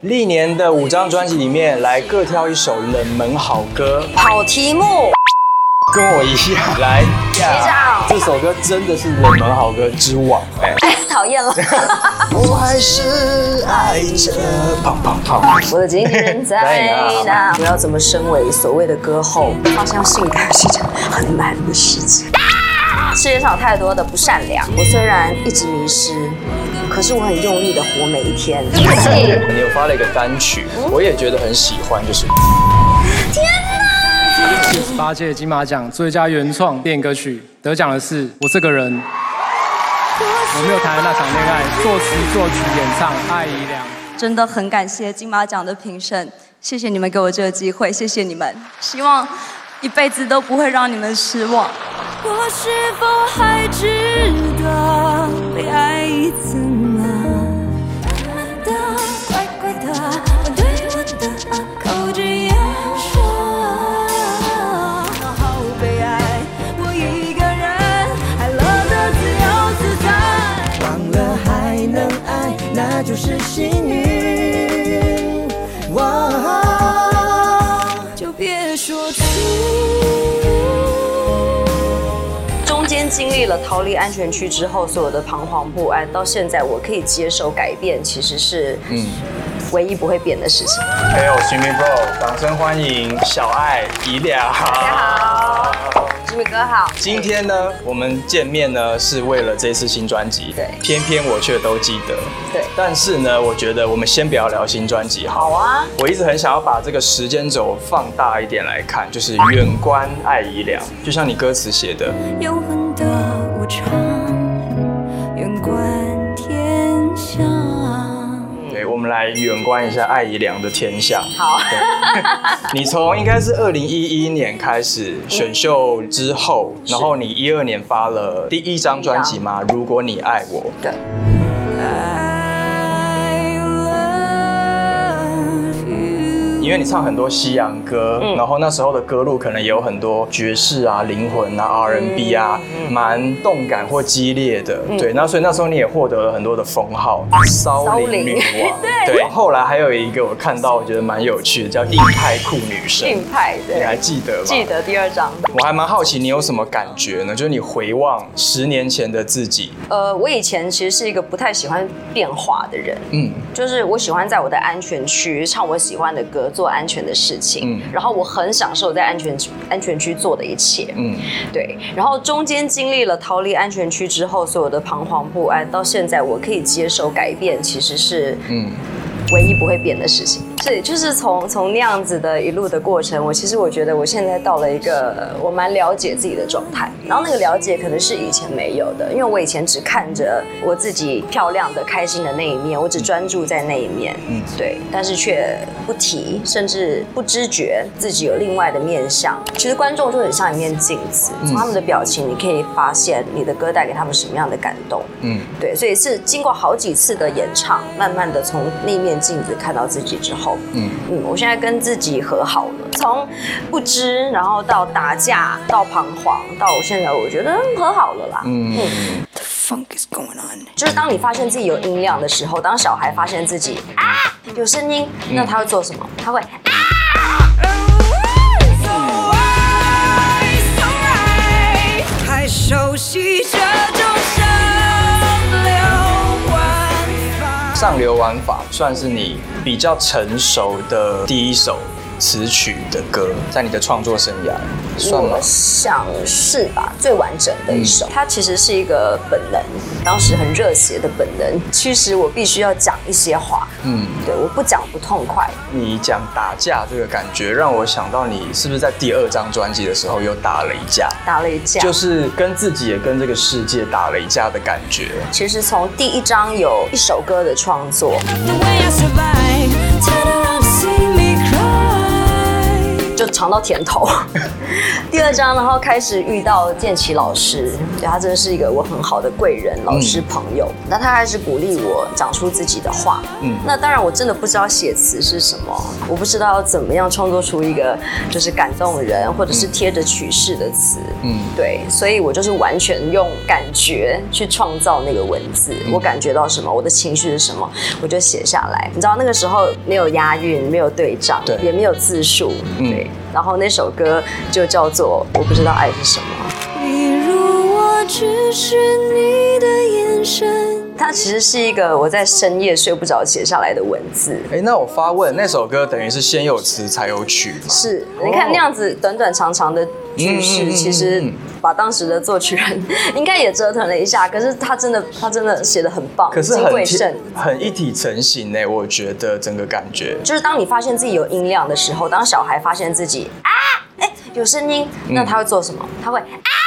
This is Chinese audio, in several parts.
历年的五张专辑里面，来各挑一首冷门好歌，好题目，跟我一样来。学长，这首歌真的是冷门好歌之王，哎，讨厌了。我还是爱着，胖胖胖。我的经纪人在哪？我要怎么身为所谓的歌后？好像性感是件很难的事情。世界上有太多的不善良，我虽然一直迷失，可是我很用力的活每一天。你有发了一个单曲，我也觉得很喜欢，就是。天哪！第十八届金马奖最佳原创电影歌曲得奖的是我这个人。我没有谈的那场恋爱，作词、作曲、演唱，爱一良。真的很感谢金马奖的评审，谢谢你们给我这个机会，谢谢你们，希望一辈子都不会让你们失望。我是否还值得被爱一次呢？的乖乖的，我对我的口直言说，好悲哀，我一个人还乐得自由自在。忘了还能爱，那就是幸运。间经历了逃离安全区之后，所有的彷徨不安，到现在我可以接受改变，其实是嗯唯一不会变的事情。还有 Jimmy Bro，掌声欢迎小爱怡良。大家好，Jimmy 哥好。今天呢，我们见面呢是为了这次新专辑，对，偏偏我却都记得，对。但是呢，我觉得我们先不要聊新专辑，好啊。我一直很想要把这个时间轴放大一点来看，就是远观爱怡良，就像你歌词写的。永恒来远观一下艾怡良的天下。好。你从应该是二零一一年开始选秀之后，然后你一二年发了第一张专辑吗？如果你爱我。对。因为你唱很多西洋歌，然后那时候的歌路可能也有很多爵士啊、灵魂啊、R&B 啊，蛮动感或激烈的。对，那所以那时候你也获得了很多的封号，骚灵女王。对，后来还有一个我看到我觉得蛮有趣的，叫硬派酷女生。硬派，你还记得吗？记得第二张。我还蛮好奇你有什么感觉呢？就是你回望十年前的自己。呃，我以前其实是一个不太喜欢变化的人。嗯，就是我喜欢在我的安全区唱我喜欢的歌。做安全的事情，嗯，然后我很享受在安全安全区做的一切，嗯，对，然后中间经历了逃离安全区之后，所有的彷徨不安，到现在我可以接受改变，其实是，嗯。唯一不会变的事情，是就是从从那样子的一路的过程，我其实我觉得我现在到了一个我蛮了解自己的状态，然后那个了解可能是以前没有的，因为我以前只看着我自己漂亮的、开心的那一面，我只专注在那一面，嗯，对，但是却不提，甚至不知觉自己有另外的面相。其实观众就很像一面镜子，从他们的表情，你可以发现你的歌带给他们什么样的感动，嗯，对，所以是经过好几次的演唱，慢慢的从那面。镜子看到自己之后，嗯嗯，我现在跟自己和好了。从不知，然后到打架，到彷徨，到我现在，我觉得和好了啦。嗯嗯。The funk is going on。就是当你发现自己有音量的时候，当小孩发现自己啊有声音，那他会做什么？他会啊。太熟悉这种。上流玩法算是你比较成熟的第一手。词曲的歌，在你的创作生涯算吗？想是吧，最完整的一首。它其实是一个本能，当时很热血的本能，驱使我必须要讲一些话。嗯，对，我不讲不痛快。你讲打架这个感觉，让我想到你是不是在第二张专辑的时候又打了一架？打了一架，就是跟自己也跟这个世界打了一架的感觉。其实从第一张有一首歌的创作。就尝到甜头，第二章，然后开始遇到建奇老师，对他真的是一个我很好的贵人、老师朋友。那他开始鼓励我讲出自己的话。嗯，那当然我真的不知道写词是什么，我不知道要怎么样创作出一个就是感动人或者是贴着曲式的词。嗯，对，所以我就是完全用感觉去创造那个文字。我感觉到什么，我的情绪是什么，我就写下来。你知道那个时候没有押韵，没有对仗，对，也没有字数，对。然后那首歌就叫做《我不知道爱是什么》。比如我只是你的眼神。它其实是一个我在深夜睡不着写下来的文字。哎，那我发问，那首歌等于是先有词才有曲吗？是，你看那样子短短长长的句式，其实把当时的作曲人 应该也折腾了一下。可是他真的，他真的写的很棒，可是很很一体成型呢。我觉得整个感觉就是当你发现自己有音量的时候，当小孩发现自己啊，哎有声音，那他会做什么？他会啊。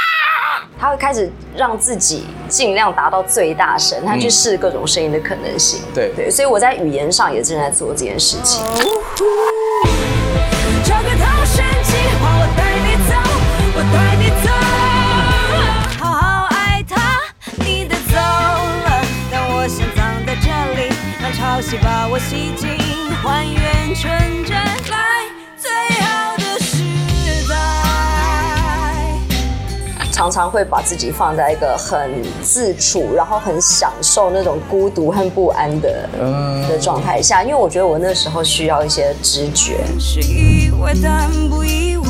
他会开始让自己尽量达到最大声，他去试各种声音的可能性。对对，所以我在语言上也正在做这件事情。把常常会把自己放在一个很自处，然后很享受那种孤独和不安的的状态下，因为我觉得我那时候需要一些直觉。是意外但不意外，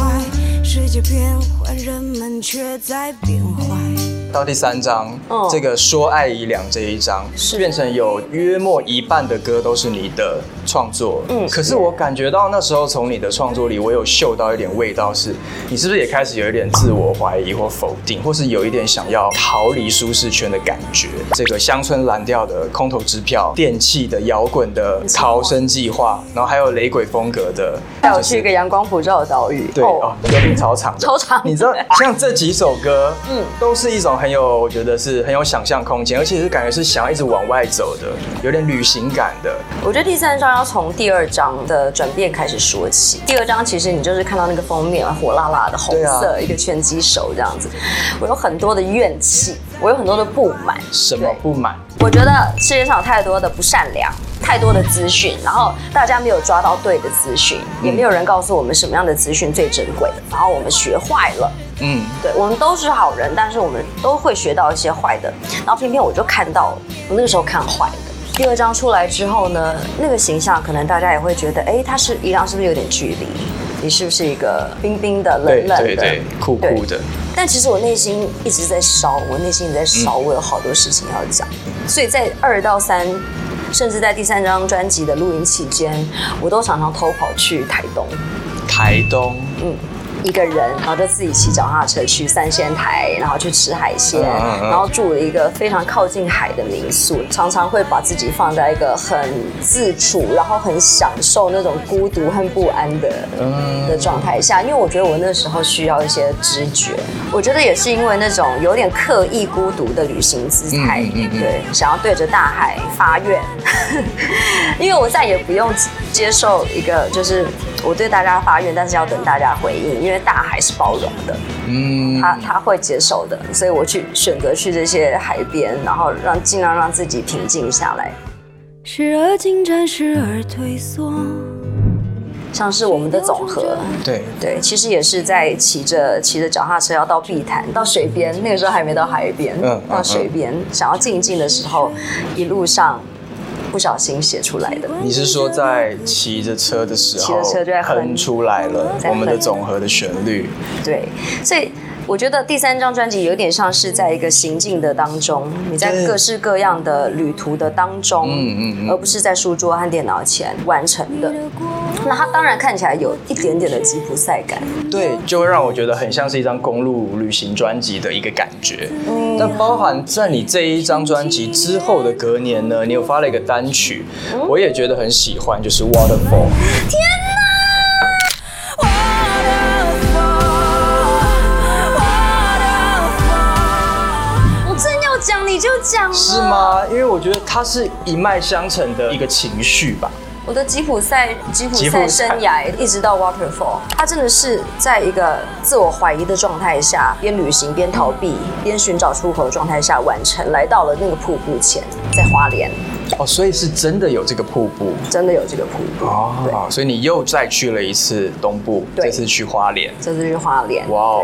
世界变换，人们却在变坏。到第三章，这个说爱已两这一章，是变成有约莫一半的歌都是你的创作。嗯，可是我感觉到那时候从你的创作里，我有嗅到一点味道，是你是不是也开始有一点自我怀疑或否定，或是有一点想要逃离舒适圈的感觉？这个乡村蓝调的空头支票，电器的摇滚的逃生计划，然后还有雷鬼风格的，还有去一个阳光普照的岛屿。对哦，歌名超长，超长。你知道像这几首歌，嗯，都是一种。很有，我觉得是很有想象空间，而且是感觉是想要一直往外走的，有点旅行感的。我觉得第三章要从第二章的转变开始说起。第二章其实你就是看到那个封面，火辣辣的红色，一个拳击手这样子。我有很多的怨气，我有很多的不满。什么不满？我觉得世界上有太多的不善良，太多的资讯，然后大家没有抓到对的资讯，也没有人告诉我们什么样的资讯最珍贵，然后我们学坏了。嗯，对，我们都是好人，但是我们都会学到一些坏的。然后偏偏我就看到，我那个时候看坏的。第二章出来之后呢，那个形象可能大家也会觉得，哎，他是一样是不是有点距离？你是不是一个冰冰的、冷冷的、酷酷的？但其实我内心一直在烧，我内心也在烧，我有好多事情要讲。所以在二到三，甚至在第三张专辑的录音期间，我都常常偷跑去台东。台东，嗯。一个人，然后就自己骑脚踏车去三仙台，然后去吃海鲜，然后住了一个非常靠近海的民宿，常常会把自己放在一个很自处，然后很享受那种孤独和不安的的状态下。因为我觉得我那时候需要一些知觉，我觉得也是因为那种有点刻意孤独的旅行姿态，对，想要对着大海发愿，因为我再也不用接受一个就是我对大家发愿，但是要等大家回应，因为。因为大海是包容的，嗯，他他会接受的，所以我去选择去这些海边，然后让尽量让自己平静下来。时而进展，时而退缩，像是我们的总和，对对，其实也是在骑着骑着脚踏车要到碧潭，到水边，那个时候还没到海边，嗯，到水边想要静静的时候，一路上。不小心写出来的。你是说在骑着车的时候，骑着车就在哼出来了我们的总和的旋律。对，所以。我觉得第三张专辑有点像是在一个行进的当中，你在各式各样的旅途的当中，嗯嗯，而不是在书桌和电脑前完成的。那它当然看起来有一点点的吉普赛感，对，就会让我觉得很像是一张公路旅行专辑的一个感觉。嗯，但包含在你这一张专辑之后的隔年呢，你有发了一个单曲，我也觉得很喜欢，就是《Waterfall》。天。讲你就讲是吗？因为我觉得它是一脉相承的一个情绪吧。我的吉普赛吉普赛生涯一直到 Waterfall，它真的是在一个自我怀疑的状态下，边旅行边逃避边寻找出口的状态下完成，来到了那个瀑布前，在花莲。哦，所以是真的有这个瀑布，真的有这个瀑布哦。所以你又再去了一次东部，这次去花莲，这次去花莲。哇哦！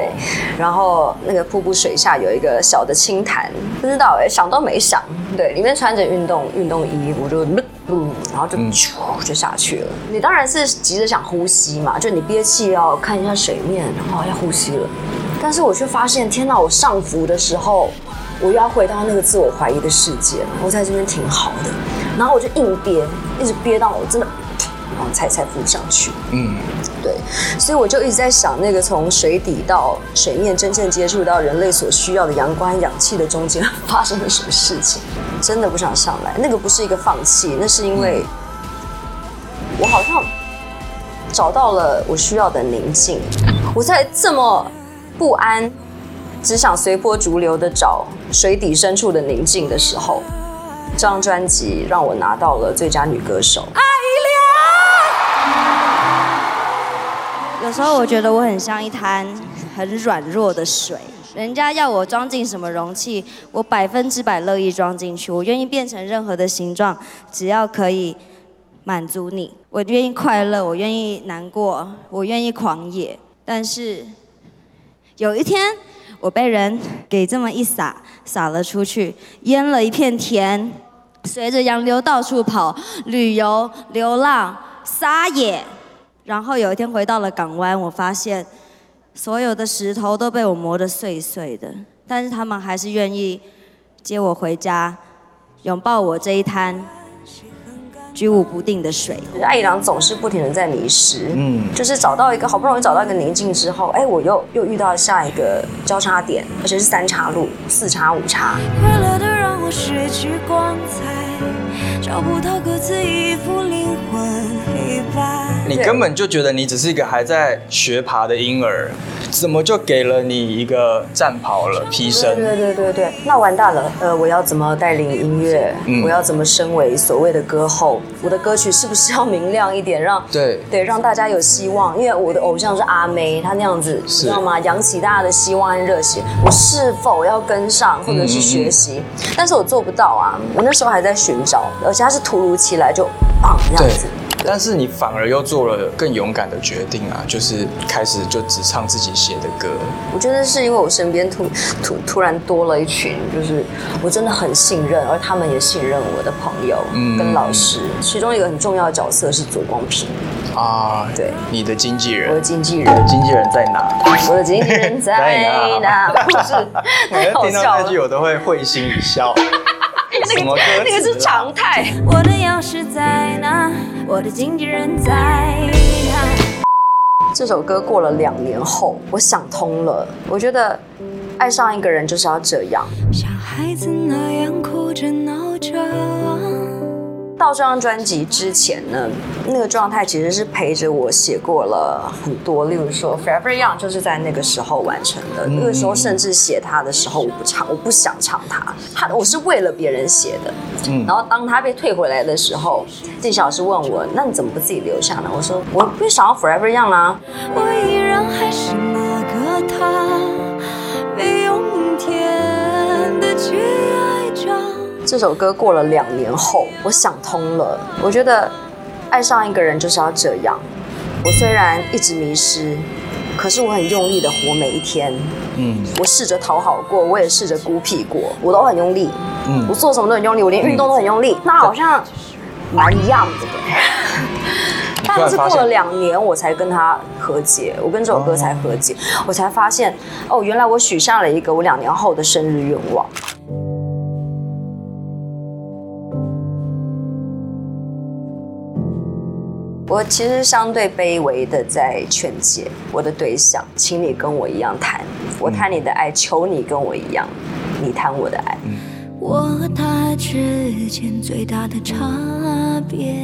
然后那个瀑布水下有一个小的清潭，不知道哎，想都没想，对，里面穿着运动运动衣，我就嗯，然后就咻就下去了。你当然是急着想呼吸嘛，就你憋气要看一下水面，然后要呼吸了。但是我却发现，天哪！我上浮的时候。我又要回到那个自我怀疑的世界，我在这边挺好的，然后我就硬憋，一直憋到我真的，然后才才浮上去。嗯，对，所以我就一直在想，那个从水底到水面真正接触到人类所需要的阳光、氧气的中间发生了什么事情？真的不想上来。那个不是一个放弃，那是因为我好像找到了我需要的宁静。我在这么不安。只想随波逐流的找水底深处的宁静的时候，这张专辑让我拿到了最佳女歌手。有时候我觉得我很像一滩很软弱的水，人家要我装进什么容器，我百分之百乐意装进去，我愿意变成任何的形状，只要可以满足你。我愿意快乐，我愿意难过，我愿意狂野。但是有一天。我被人给这么一撒，撒了出去，淹了一片田，随着洋流到处跑，旅游、流浪、撒野，然后有一天回到了港湾，我发现所有的石头都被我磨得碎碎的，但是他们还是愿意接我回家，拥抱我这一滩。居无不定的水，爱一郎总是不停的在迷失，嗯，就是找到一个好不容易找到一个宁静之后，哎，我又又遇到下一个交叉点，而且是三岔路，四叉五叉。快乐的让我失去光彩，找不到各自一副灵魂。你根本就觉得你只是一个还在学爬的婴儿。怎么就给了你一个战袍了？披身？对对对对那完蛋了。呃，我要怎么带领音乐？我要怎么身为所谓的歌后？我的歌曲是不是要明亮一点，让对对让大家有希望？因为我的偶像是阿妹，她那样子，知道吗？扬起大家的希望和热血。我是否要跟上，或者是学习？但是我做不到啊。我那时候还在寻找，而且它是突如其来就棒这样子。但是你反而又做了更勇敢的决定啊，就是开始就只唱自己写的歌。我觉得是因为我身边突突突然多了一群，就是我真的很信任，而他们也信任我的朋友跟老师。其中一个很重要的角色是左光平啊，对，你的经纪人，我的经纪人，经纪人在哪？我的经纪人在哪？不是，太好笑了。那句我都会会心一笑。那个那个是常态。我的钥匙在哪？我的经纪人在哪？这首歌过了两年后，我想通了。我觉得爱上一个人就是要这样。像孩子那样哭着闹着。到这张专辑之前呢，那个状态其实是陪着我写过了很多，例如说《Forever Young》就是在那个时候完成的。那个时候甚至写它的时候，我不唱，我不想唱它，它我是为了别人写的。嗯。然后当他被退回来的时候，纪晓是问我：“那你怎么不自己留下呢？”我说：“我不想要《Forever Young》啦。”我依然还是那个他，被用天的这首歌过了两年后，我想通了。我觉得爱上一个人就是要这样。我虽然一直迷失，可是我很用力的活每一天。嗯，我试着讨好过，我也试着孤僻过，我都很用力。嗯，我做什么都很用力，我连运动都很用力。那好像蛮一样的。但是过了两年，我才跟他和解，我跟这首歌才和解，我才发现哦，原来我许下了一个我两年后的生日愿望。我其实相对卑微的在劝解我的对象，请你跟我一样谈，我谈你的爱，求你跟我一样，你谈我的爱。我和他之间最大的差别。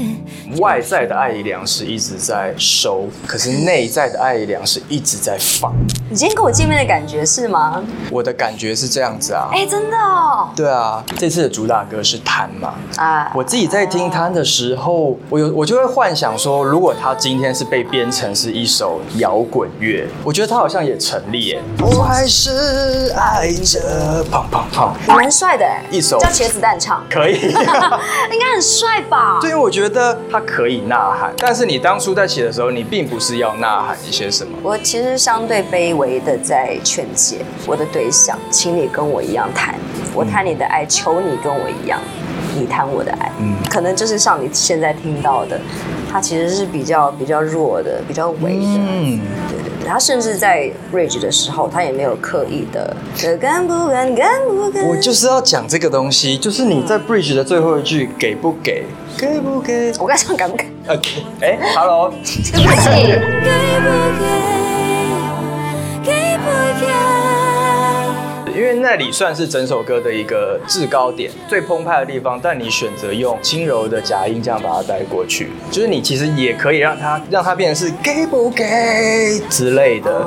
外在的艾怡良是一直在收，可是内在的艾怡良是一直在放。你今天跟我见面的感觉是吗？我的感觉是这样子啊。哎，真的哦。对啊，这次的主打歌是《贪》嘛。啊。我自己在听《贪》的时候，我有我就会幻想说，如果他今天是被编成是一首摇滚乐，我觉得他好像也成立耶。我还是爱着，胖胖胖，蛮帅的哎。一首叫茄子蛋唱，可以，应该很帅吧？对，我觉得他可以呐喊，但是你当初在写的时候，你并不是要呐喊一些什么。我其实相对卑微的在劝解我的对象，请你跟我一样谈，我谈你的爱，求你跟我一样，你谈我的爱。嗯，可能就是像你现在听到的，他其实是比较比较弱的，比较微的。嗯，对对。他甚至在 Rage 的时候，他也没有刻意的敢不敢敢不敢。我就是要讲这个东西，就是你在 Bridge 的最后一句给不给？给不给？我刚唱敢不敢？OK，哎，Hello，对不起。那里算是整首歌的一个制高点，最澎湃的地方，但你选择用轻柔的假音这样把它带过去，就是你其实也可以让它让它变成是给不给之类的，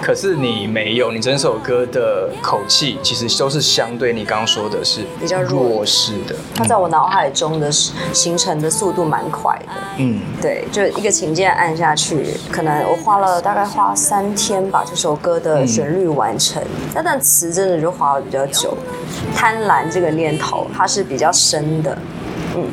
可是你没有，你整首歌的口气其实都是相对你刚刚说的是比较弱势的，它在我脑海中的形成的速度蛮快的，嗯，对，就一个琴键按下去，可能我花了大概花三天把这首歌的旋律完成，那但词真的。就花的比较久，贪婪这个念头它是比较深的，嗯，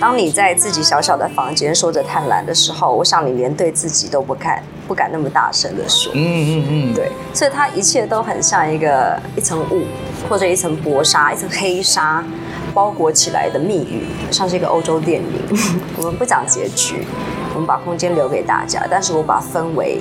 当你在自己小小的房间说着贪婪的时候，我想你连对自己都不敢不敢那么大声的说，嗯嗯嗯，对，所以它一切都很像一个一层雾或者一层薄纱、一层黑纱包裹起来的密语，像是一个欧洲电影。我们不讲结局，我们把空间留给大家，但是我把氛围、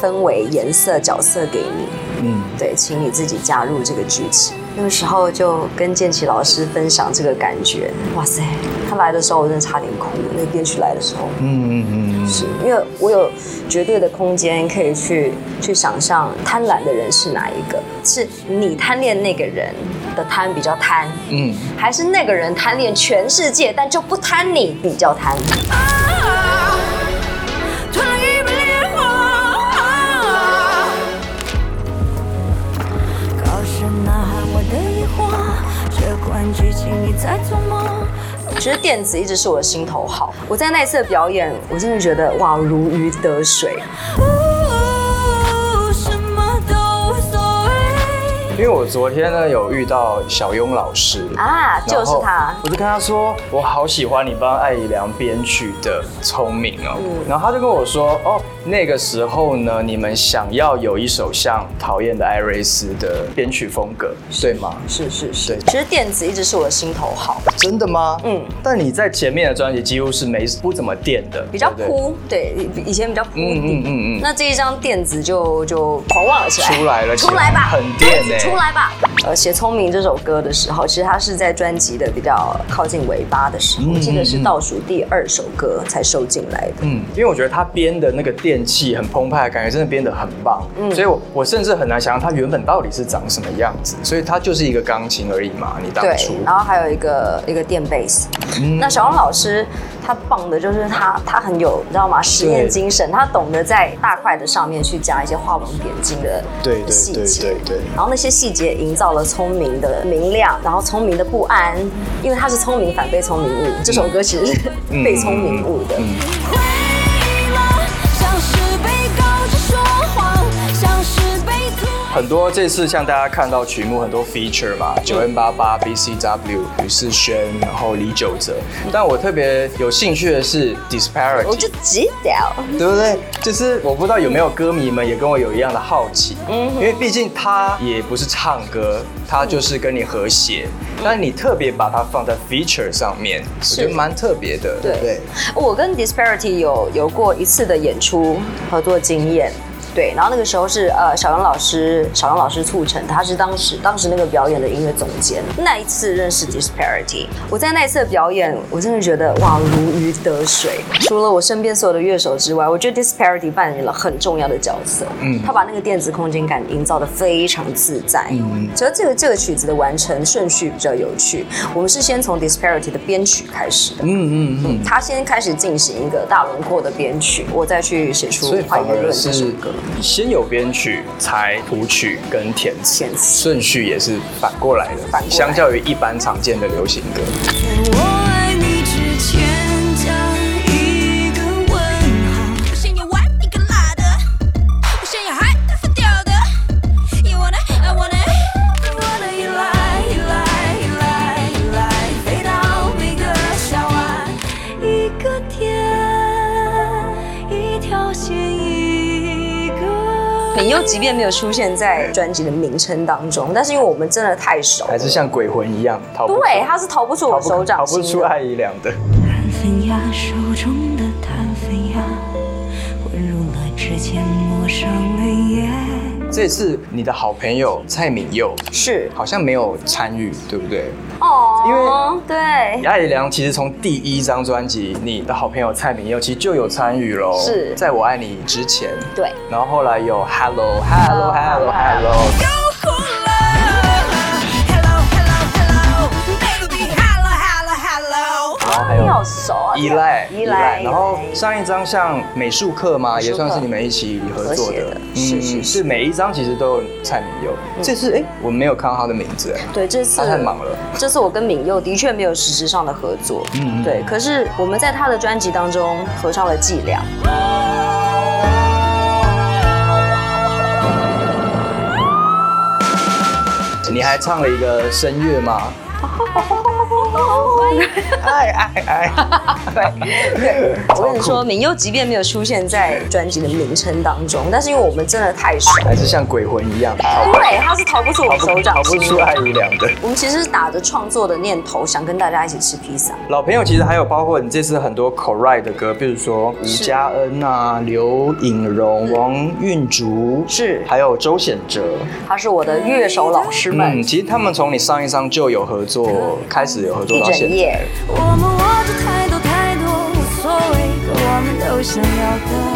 氛围、颜色、角色给你。嗯，对，请你自己加入这个剧情。那个时候就跟建奇老师分享这个感觉，哇塞，他来的时候我真的差点哭。那个编曲来的时候，嗯嗯嗯，是因为我有绝对的空间可以去去想象贪婪的人是哪一个？是你贪恋那个人的贪比较贪，嗯，还是那个人贪恋全世界但就不贪你比较贪？剧情你在做梦其实电子一直是我的心头好。我在那一次的表演，我真的觉得哇，如鱼得水。因为我昨天呢有遇到小庸老师啊，就是他，我就跟他说，我好喜欢你帮艾怡良编曲的聪明哦。然后他就跟我说，哦，那个时候呢，你们想要有一首像讨厌的艾瑞斯的编曲风格，对吗？是是是。其实电子一直是我的心头好。真的吗？嗯。但你在前面的专辑几乎是没不怎么电的，比较扑，对，以前比较扑。嗯嗯嗯嗯。那这一张电子就就狂妄了起来，出来了，出来吧，很电呢。出来吧！呃，写《聪明》这首歌的时候，其实它是在专辑的比较靠近尾巴的时候，我记得是倒数第二首歌才收进来的。嗯，因为我觉得他编的那个电器很澎湃的感觉，真的编得很棒。嗯，所以我我甚至很难想象他原本到底是长什么样子。所以它就是一个钢琴而已嘛，你当初。然后还有一个一个电贝斯。那小王老师。他棒的就是他，他很有你知道吗？实验精神，他懂得在大块的上面去加一些画龙点睛的细节，对对。然后那些细节营造了聪明的明亮，然后聪明的不安，因为他是聪明反被聪明误。这首歌其实是被聪明误的。很多这次像大家看到曲目很多 feature 嘛，九 N 八八 B C W 吕世轩，然后李九哲。但我特别有兴趣的是 Disparity，我就知道，对不对？就是我不知道有没有歌迷们也跟我有一样的好奇，嗯，因为毕竟他也不是唱歌，他就是跟你和谐，但你特别把它放在 feature 上面，我觉得蛮特别的。对，我跟 Disparity 有有过一次的演出合作经验。对，然后那个时候是呃小杨老师，小杨老师促成，他是当时当时那个表演的音乐总监。那一次认识 Disparity，我在那一次的表演，我真的觉得哇如鱼得水。除了我身边所有的乐手之外，我觉得 Disparity 扮演了很重要的角色。嗯，他把那个电子空间感营造的非常自在。嗯，觉得这个这个曲子的完成顺序比较有趣。我们是先从 Disparity 的编曲开始的。嗯嗯嗯，他先开始进行一个大轮廓的编曲，我再去写出《怀疑论》这首歌。先有编曲，才谱曲跟填词，顺序也是反过来的。相较于一般常见的流行歌。你又即便没有出现在专辑的名称当中，但是因为我们真的太熟，还是像鬼魂一样逃不对，他是逃不出我手掌心，逃不出爱姨良的。这次你的好朋友蔡敏佑是好像没有参与，对不对？哦，因为对艾怡良其实从第一张专辑，你的好朋友蔡敏佑其实就有参与喽。是在我爱你之前，对，然后后来有 Hello Hello Hello Hello。还有依赖依赖，然后上一张像美术课嘛，也算是你们一起合作的，是是是，每一张其实都有蔡敏佑。这次哎，我没有看到他的名字，对，这次他太忙了。这次我跟敏佑的确没有实质上的合作，嗯，对。可是我们在他的专辑当中合唱了《伎俩》，你还唱了一个声乐吗？爱爱爱！对对，我跟你说，敏佑即便没有出现在专辑的名称当中，但是因为我们真的太熟，还是像鬼魂一样，对，他是逃不出我手掌心，逃不出爱的。我们其实是打着创作的念头，想跟大家一起吃披萨。老朋友，其实还有包括你这次很多 co-write 的歌，比如说吴佳恩啊、刘颖荣、王韵竹，是，还有周显哲，他是我的乐手老师们。嗯，其实他们从你上一张就有合作，开始有合作到现在。我们握着太多太多无所谓可，我们都想要的。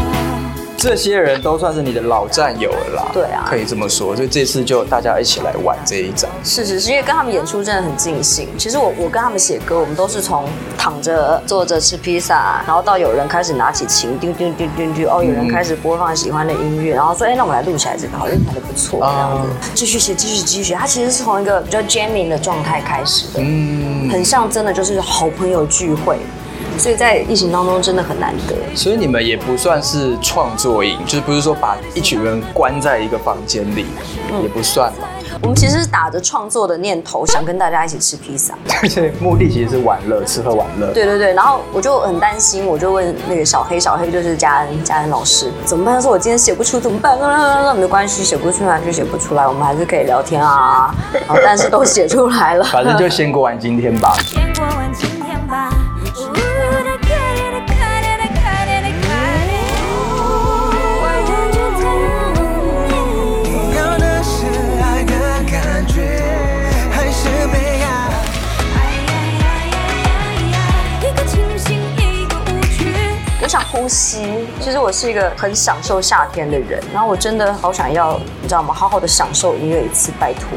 这些人都算是你的老战友了啦。对啊，可以这么说。所以这次就大家一起来玩这一张。是是是，因为跟他们演出真的很尽兴。其实我我跟他们写歌，我们都是从躺着坐着吃披萨，然后到有人开始拿起琴，叮叮叮叮叮，哦，有人开始播放喜欢的音乐，然后说，哎，那我们来录起来这个，好像弹的不错，这样子，继续写，继续继续写。他其实是从一个比较 jamming 的状态开始的，嗯，很像真的就是好朋友聚会。所以在疫情当中真的很难得。所以你们也不算是创作营，就是不是说把一群人关在一个房间里，也不算嘛。我们其实是打着创作的念头，想跟大家一起吃披萨。而且，目的其实是玩乐，吃喝玩乐。对对对，然后我就很担心，我就问那个小黑，小黑就是嘉恩，嘉恩老师怎么办？他说我今天写不出怎么办？那没关系，写不出来就写不出来，我们还是可以聊天啊。但是都写出来了，反正就先过完今天吧。呼吸，其实我是一个很享受夏天的人，然后我真的好想要，你知道吗？好好的享受音乐一次，拜托。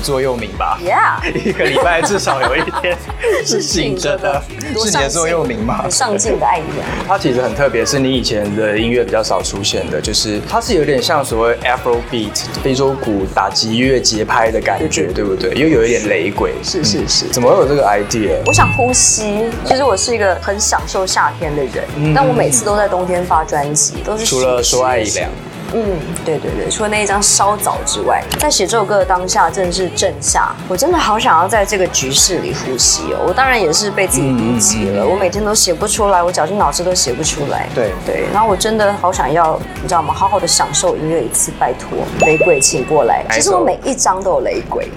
座右铭吧，Yeah，一个礼拜至少有一天 是醒着的，是你的座右铭吗？很上进的爱人。它其实很特别，是你以前的音乐比较少出现的，就是它是有点像所谓 Afro Beat 非洲鼓打击乐节拍的感觉，对不对？又有一点雷鬼。是是是，怎么会有这个 idea？我想呼吸。其实我是一个很享受夏天的人，但我每次都在冬天发专辑，都是除了说爱一两。嗯，对对对，除了那一张稍早之外，在写这首歌的当下，真的是正夏，我真的好想要在这个局势里呼吸哦。我当然也是被自己逼急了，我每天都写不出来，我绞尽脑汁都写不出来。对对，然后我真的好想要，你知道吗？好好的享受音乐一次，拜托，雷鬼请过来。其实我每一张都有雷鬼。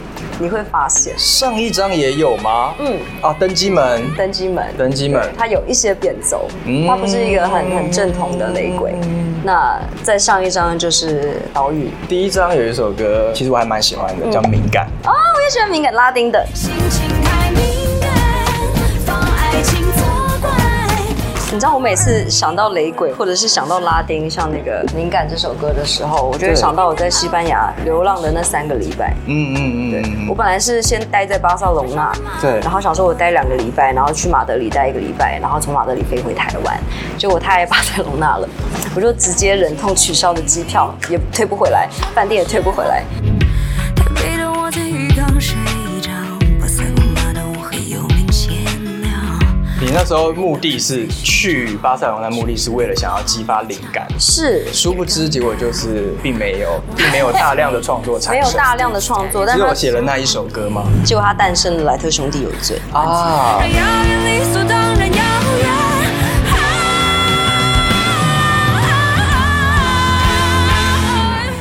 你会发现。上一张也有吗？嗯，啊，登机门，登机门，登机门，它有一些变奏，它不是一个很很正统的雷鬼。那在上一张就是岛屿，第一张有一首歌，其实我还蛮喜欢的，叫《敏感》。哦，我也喜欢敏感，拉丁的。你知道我每次想到雷鬼，或者是想到拉丁，像那个《敏感》这首歌的时候，我就会想到我在西班牙流浪的那三个礼拜。嗯嗯嗯，对。我本来是先待在巴塞隆纳，对，然后想说我待两个礼拜，然后去马德里待一个礼拜，然后从马德里飞回台湾。结果太爱巴塞隆纳了，我就直接忍痛取消了机票，也退不回来，饭店也退不回来。你那时候目的是去巴塞罗那，目的是为了想要激发灵感，是。殊不知结果就是并没有，并没有大量的创作产生，没有大量的创作，但是我写了那一首歌吗？结果它诞生了莱特兄弟有罪啊。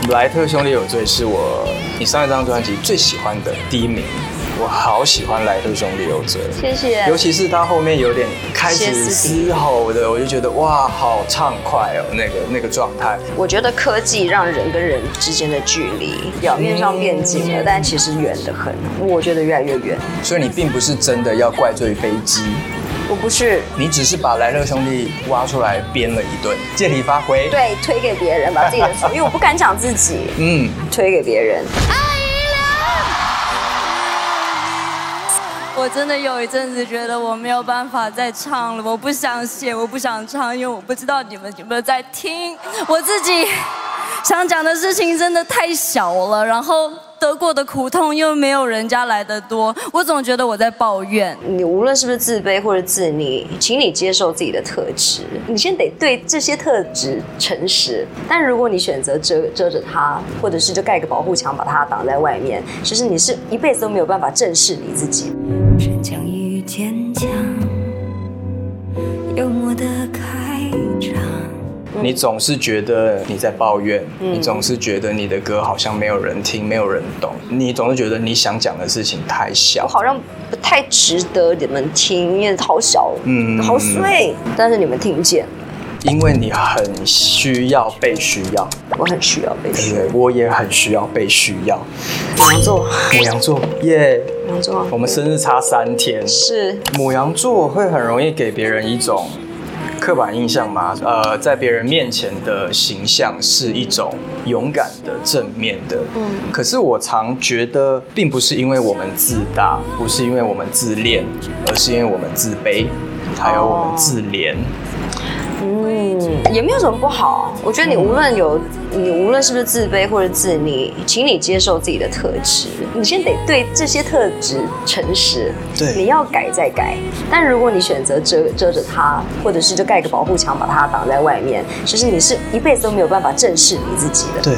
莱特兄弟有罪是我你上一张专辑最喜欢的第一名。我好喜欢莱特兄弟有罪，谢谢。尤其是他后面有点开始嘶吼的，我就觉得哇，好畅快哦，那个那个状态。我觉得科技让人跟人之间的距离表面上变近了，但其实远得很。我觉得越来越远。所以你并不是真的要怪罪飞机，我不是。你只是把莱特兄弟挖出来编了一顿，借题发挥。对，推给别人，把自己的错，因为我不敢讲自己。嗯，推给别人。我真的有一阵子觉得我没有办法再唱了，我不想写，我不想唱，因为我不知道你们有没有在听。我自己想讲的事情真的太小了，然后。得过的苦痛又没有人家来的多，我总觉得我在抱怨。你无论是不是自卑或者自溺，请你接受自己的特质。你先得对这些特质诚实。但如果你选择遮遮着它，或者是就盖个保护墙把它挡在外面，其实你是一辈子都没有办法正视你自己。逞强与坚强，你总是觉得你在抱怨，你总是觉得你的歌好像没有人听，没有人懂。你总是觉得你想讲的事情太小，好像不太值得你们听，因为好小，嗯，好碎。但是你们听见了，因为你很需要被需要，我很需要被需要，我也很需要被需要。母羊座，母羊座，耶，母羊座，我们生日差三天，是母羊座会很容易给别人一种。刻板印象吗，呃，在别人面前的形象是一种勇敢的、正面的。嗯，可是我常觉得，并不是因为我们自大，不是因为我们自恋，而是因为我们自卑，还有我们自怜。嗯，也没有什么不好。我觉得你无论有，你无论是不是自卑或者自溺，请你接受自己的特质。你先得对这些特质诚实。对，你要改再改。但如果你选择遮遮着它，或者是就盖个保护墙把它挡在外面，其实你是一辈子都没有办法正视你自己的。对，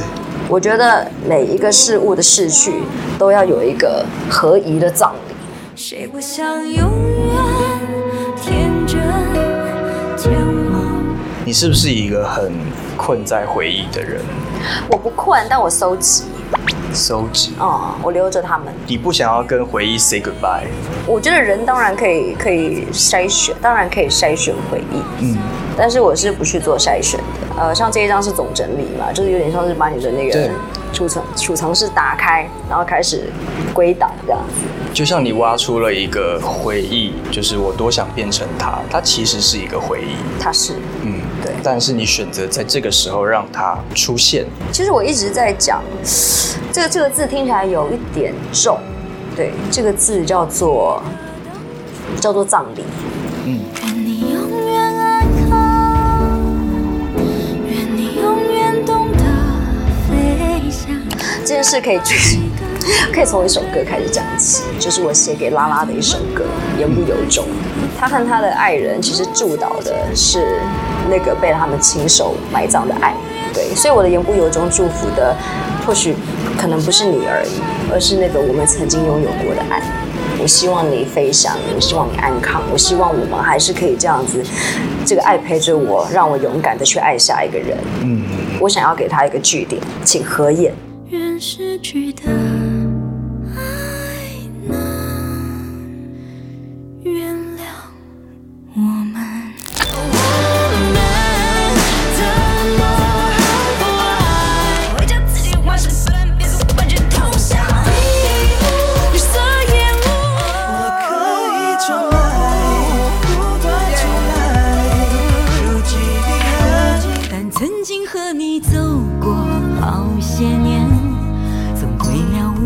我觉得每一个事物的逝去都要有一个合宜的葬礼。谁不想永你是不是一个很困在回忆的人？我不困，但我收集。收集。哦，我留着他们。你不想要跟回忆 say goodbye？我觉得人当然可以，可以筛选，当然可以筛选回忆。嗯。但是我是不去做筛选的。呃，像这一张是总整理嘛，就是有点像是把你的那个储藏储藏室打开，然后开始归档这样子。就像你挖出了一个回忆，就是我多想变成他，他其实是一个回忆。他是。嗯。对，但是你选择在这个时候让它出现。其实我一直在讲，这个这个字听起来有一点重，对，这个字叫做叫做葬礼。嗯。这件事可以去，可以从一首歌开始讲起，就是我写给拉拉的一首歌《言不由衷》。他和他的爱人其实祝祷的是。那个被他们亲手埋葬的爱，对，所以我的言不由衷祝福的，或许可能不是你而已，而是那个我们曾经拥有过的爱。我希望你飞翔，我希望你安康，我希望我们还是可以这样子，这个爱陪着我，让我勇敢的去爱下一个人。嗯，我想要给他一个句点，请合眼。愿失去的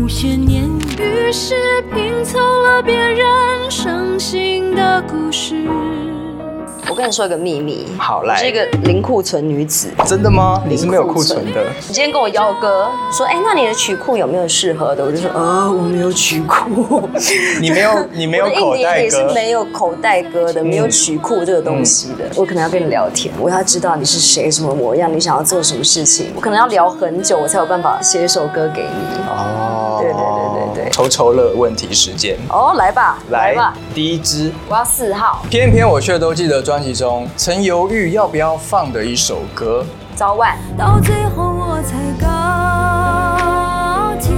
无悬念。于是拼凑了别人伤心的故事。我跟你说一个秘密，好来我是一个零库存女子。真的吗？你是没有库存的？你今天跟我邀歌，说，哎、那你的曲库有没有适合的？我就说，呃，我没有曲库。你没有，你没有口袋歌也是。没有口袋歌的，没有曲库这个东西的。我可能要跟你聊天，我要知道你是谁，什么模样，你想要做什么事情。我可能要聊很久，我才有办法写一首歌给你。哦对对对对对抽抽乐问题时间，哦，来吧，来来吧，第一支。我要四号，偏偏我却都记得专辑中曾犹豫要不要放的一首歌。早晚。到最后我才告诫，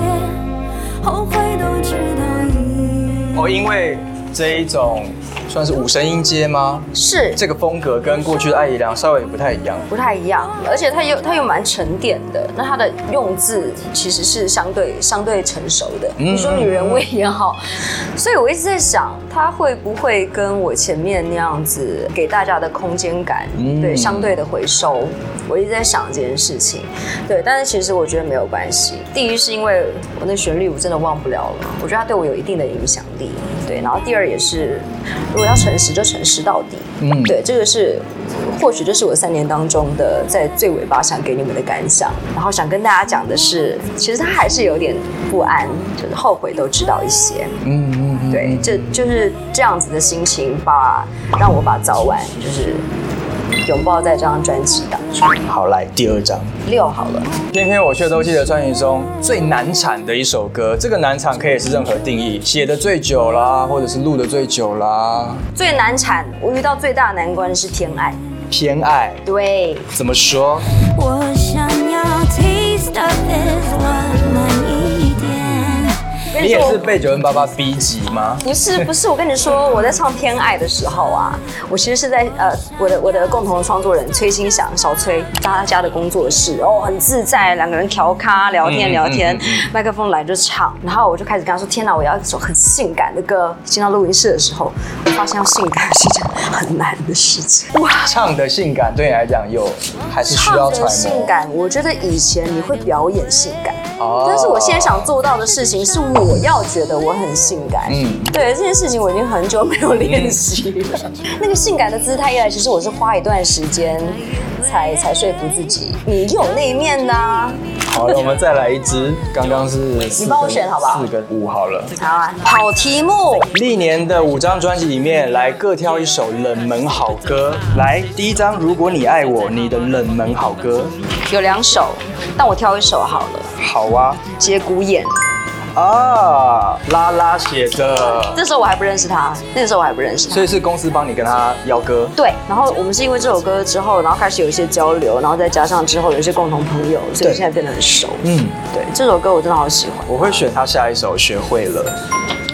后悔都知道已。哦，因为这一种算是五声音阶吗？是这个风格跟过去的艾怡良稍微不太一样。不太一样，而且它又它又蛮沉淀的。那它的用字其实是相对相对成熟的。你说女人味也好，所以我一直在想，它会不会跟我前面那样子给大家的空间感，嗯对相对的回收。我一直在想这件事情，对，但是其实我觉得没有关系。第一是因为我那旋律我真的忘不了了，我觉得它对我有一定的影响力，对。然后第二也是，如果要诚实就诚实到底，嗯。嗯，对，这个是或许这是我三年当中的在最尾巴想给你们的感想，然后想跟大家讲的是，其实他还是有点不安，就是后悔都知道一些，嗯嗯嗯，对，这就是这样子的心情，把让我把早晚就是拥抱在这张专辑当中。好，来第二张。六好了，偏偏我却都记得专辑中最难产的一首歌，这个难产可以是任何定义，写的最久啦，或者是录的最久啦。最难产，我遇到最大的难关是偏爱，偏爱对，怎么说？我想要 taste。我跟你也是被九零八八逼急吗？不是不是，我跟你说，我在唱《偏爱》的时候啊，我其实是在呃，我的我的共同创作人崔心祥小崔他家的工作室哦，很自在，两个人调咖聊天嗯聊天嗯嗯，麦克风来就唱，然后我就开始跟他说：天哪，我要一首很性感的歌。进到录音室的时候，我发现要性感是一件很难的事情。哇，唱的性感对你来讲有还是需唱的要揣摩？性感，我觉得以前你会表演性感。哦但是我现在想做到的事情是，我要觉得我很性感。嗯嗯，对这件事情我已经很久没有练习了。那个性感的姿态一来，其实我是花一段时间才才说服自己，你有那一面的啊。好了，我们再来一支，刚刚是你帮我选好不好四跟五好了。好啊，好题目，历年的五张专辑里面，来各挑一首冷门好歌。来，第一张《如果你爱我》，你的冷门好歌。有两首，但我挑一首好了，好啊，《节骨眼》。啊，拉拉写的，这时候我还不认识他，那个时候我还不认识他所。以是公司帮你跟他邀歌。对，然后我们是因为这首歌之后，然后开始有一些交流，然后再加上之后有一些共同朋友，所以对现在变得很熟。嗯，对，这首歌我真的好喜欢，我会选他下一首《学会了》。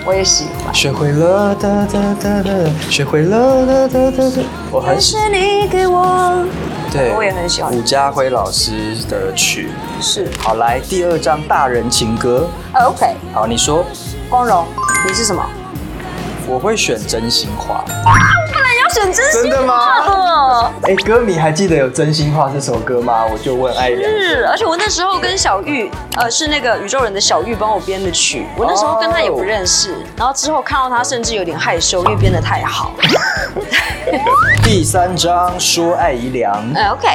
我也喜欢。学会了哒哒哒哒，学会了哒哒哒哒。我很喜是你给我，对，我也很喜欢伍家辉老师的曲。是好，来第二张大人情歌。呃 OK，好，你说光荣，你是什么？我会选真心话。本来要选真心真的吗话哎，歌迷还记得有《真心话》这首歌吗？我就问艾良。是，而且我那时候跟小玉，呃，是那个宇宙人的小玉帮我编的曲，我那时候跟他也不认识，然后之后看到他，甚至有点害羞，因为编的太好。第三章说爱宜良呃 OK，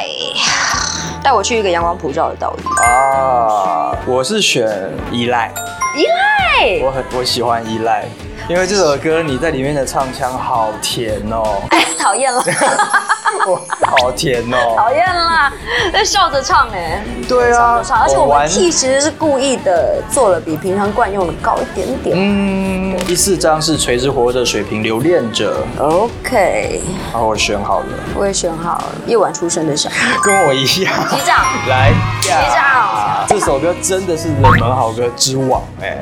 带我去一个阳光普照的岛屿。啊，我是选依赖，依赖，我很我喜欢依赖，因为这首歌你在里面的唱腔好甜哦，哎，讨厌了，哇，好甜哦。讨厌啦，在笑着唱哎。对啊笑着唱，而且我们 T 其实是故意的做了比平常惯用的高一点点。嗯，第四张是垂直活着水平留恋者，OK，然后我选好了，我也选好了，夜晚出生的小孩。跟我一样。击掌，来，击掌。这首歌真的是冷门好歌之王哎、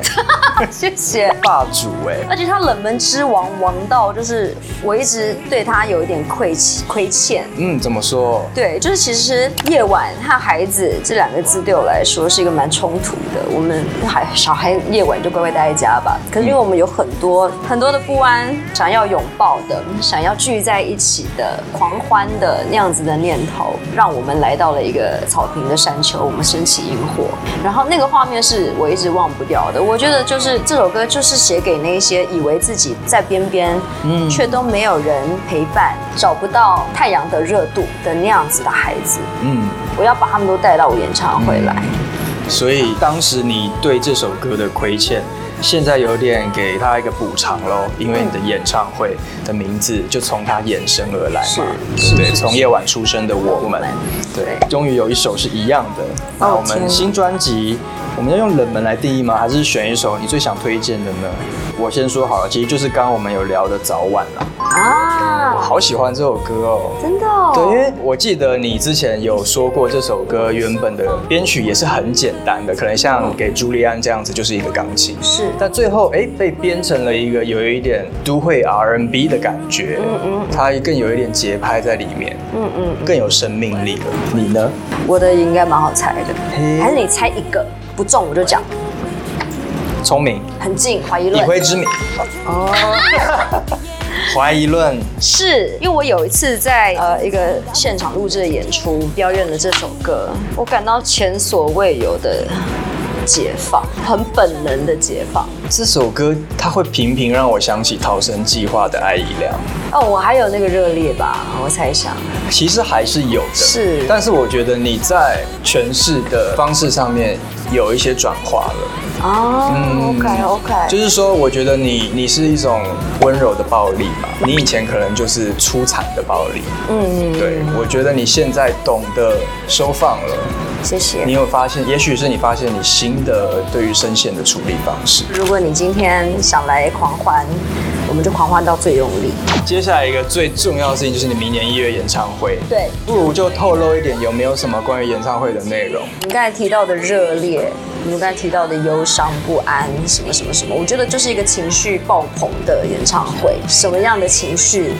谢谢霸主哎，而且他冷门之王王道就是我一直对他有一点亏亏欠。嗯，怎么说？对，就是其实夜晚和孩子这两个字对我来说是一个蛮冲突的。我们孩小孩夜晚就乖乖待在家吧，可是因为我们有很多很多的不安，想要拥抱的，想要聚在一起的狂欢的那样子的念头，让我们来到了一个草坪的山丘，我们升起萤火，然后那个画面是我一直忘不掉的。我觉得就是这首歌就是写给那些以为自己在边边，嗯，却都没有人陪伴，找不到太阳的热度的那样子的孩子，嗯，我要把他们都带到我演唱会来。所以当时你对这首歌的亏欠。现在有点给他一个补偿喽，因为你的演唱会的名字就从他衍生而来嘛，对，从夜晚出生的我们，对，终于有一首是一样的。那我们新专辑，我们要用冷门来定义吗？还是选一首你最想推荐的呢？我先说好了，其实就是刚刚我们有聊的早晚了啊，我好喜欢这首歌哦，真的，哦？对，因为我记得你之前有说过这首歌原本的编曲也是很简单的，可能像给朱利安这样子就是一个钢琴，是。但最后，哎，被编成了一个有一点都会 R&B 的感觉，嗯嗯，它更有一点节拍在里面，嗯嗯，更有生命力了。你呢？我的应该蛮好猜的，还是你猜一个不中我就讲。聪明，很近，怀疑论，以灰之名。哦，怀疑论，是因为我有一次在呃一个现场录制的演出，表演了这首歌，我感到前所未有的。解放，很本能的解放。这首歌它会频频让我想起《逃生计划》的艾怡良。哦，我还有那个热烈吧，我猜想。其实还是有的，是。但是我觉得你在诠释的方式上面有一些转化了。哦，嗯，OK OK，就是说，我觉得你你是一种温柔的暴力嘛，你以前可能就是出惨的暴力。嗯，对，我觉得你现在懂得收放了。谢谢。你有发现？也许是你发现你新的对于声线的处理方式。如果你今天想来狂欢，我们就狂欢到最用力。接下来一个最重要的事情就是你明年一月演唱会。对，不如就透露一点，有没有什么关于演唱会的内容？你刚才提到的热烈，你刚才提到的忧伤不安，什么什么什么，我觉得就是一个情绪爆棚的演唱会。什么样的情绪？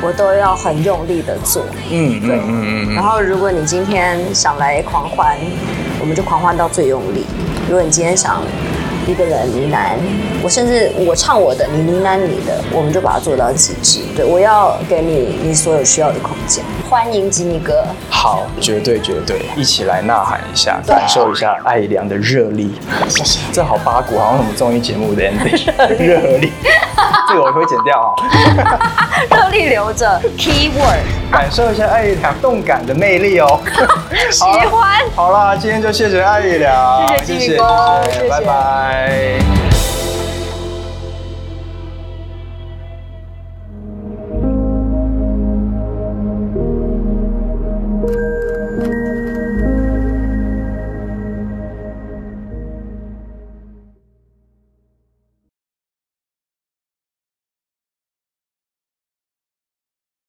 我都要很用力的做，嗯，对，嗯嗯。然后如果你今天想来狂欢，我们就狂欢到最用力。如果你今天想一个人呢喃，我甚至我唱我的，你呢喃你的，我们就把它做到极致。对我要给你你所有需要的空间。欢迎吉米哥，好，绝对绝对，一起来呐喊一下，感受一下爱良的热力。谢谢。这好八股，好像什么综艺节目的 ending。热力，这个我会剪掉啊。热力留着，keyword。感受一下艾良动感的魅力哦。喜欢。好啦，今天就谢谢艾良，谢谢吉米哥，谢谢，拜拜。Bye.